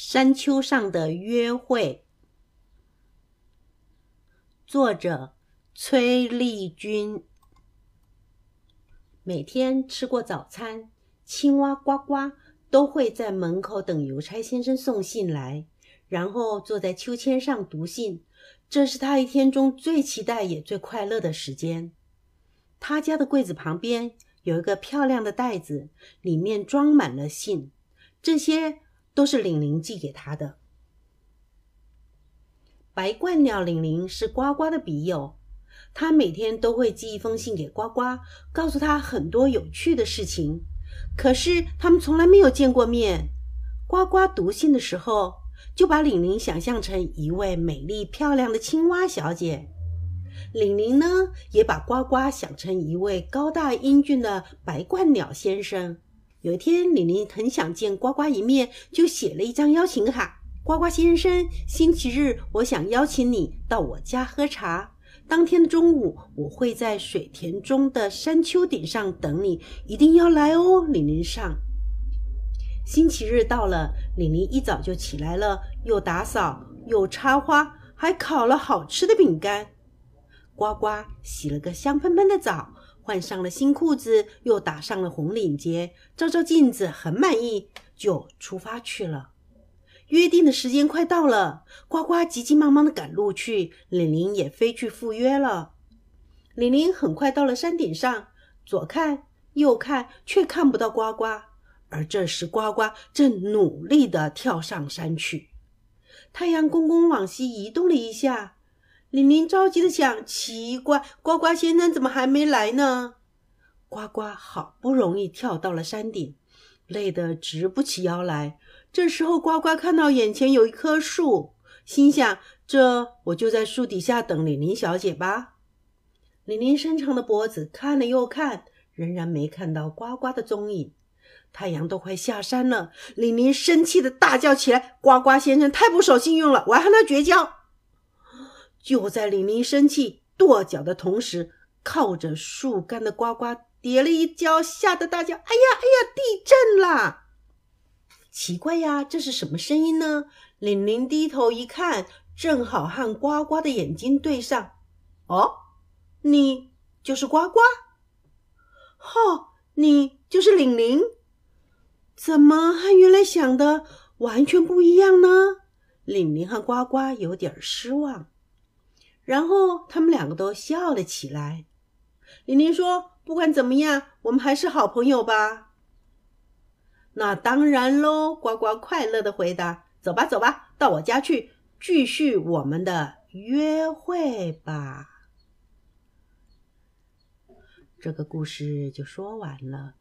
山丘上的约会，作者崔丽君。每天吃过早餐，青蛙呱呱都会在门口等邮差先生送信来，然后坐在秋千上读信。这是他一天中最期待也最快乐的时间。他家的柜子旁边有一个漂亮的袋子，里面装满了信，这些。都是玲玲寄给他的。白鹳鸟玲玲是呱呱的笔友，他每天都会寄一封信给呱呱，告诉他很多有趣的事情。可是他们从来没有见过面。呱呱读信的时候，就把玲玲想象成一位美丽漂亮的青蛙小姐，玲玲呢，也把呱呱想成一位高大英俊的白鹳鸟先生。有一天，玲玲很想见呱呱一面，就写了一张邀请卡。呱呱先生，星期日我想邀请你到我家喝茶。当天的中午，我会在水田中的山丘顶上等你，一定要来哦。玲玲上。星期日到了，玲玲一早就起来了，又打扫，又插花，还烤了好吃的饼干。呱呱洗了个香喷喷的澡。换上了新裤子，又打上了红领结，照照镜子，很满意，就出发去了。约定的时间快到了，呱呱急急忙忙的赶路去，玲玲也飞去赴约了。玲玲很快到了山顶上，左看右看，却看不到呱呱。而这时，呱呱正努力的跳上山去。太阳公公往西移动了一下。李林着急的想：奇怪，呱呱先生怎么还没来呢？呱呱好不容易跳到了山顶，累得直不起腰来。这时候，呱呱看到眼前有一棵树，心想：这我就在树底下等玲玲小姐吧。玲玲伸长的脖子看了又看，仍然没看到呱呱的踪影。太阳都快下山了，玲玲生气的大叫起来：“呱呱先生太不守信用了，我要和他绝交！”就在玲玲生气跺脚的同时，靠着树干的呱呱跌了一跤，吓得大叫：“哎呀，哎呀，地震啦！”奇怪呀，这是什么声音呢？玲玲低头一看，正好和呱呱的眼睛对上。哦，你就是呱呱？哦，你就是玲玲？怎么和原来想的完全不一样呢？玲玲和呱呱有点失望。然后他们两个都笑了起来。玲玲说：“不管怎么样，我们还是好朋友吧。”那当然喽，呱呱快乐的回答：“走吧，走吧，到我家去，继续我们的约会吧。”这个故事就说完了。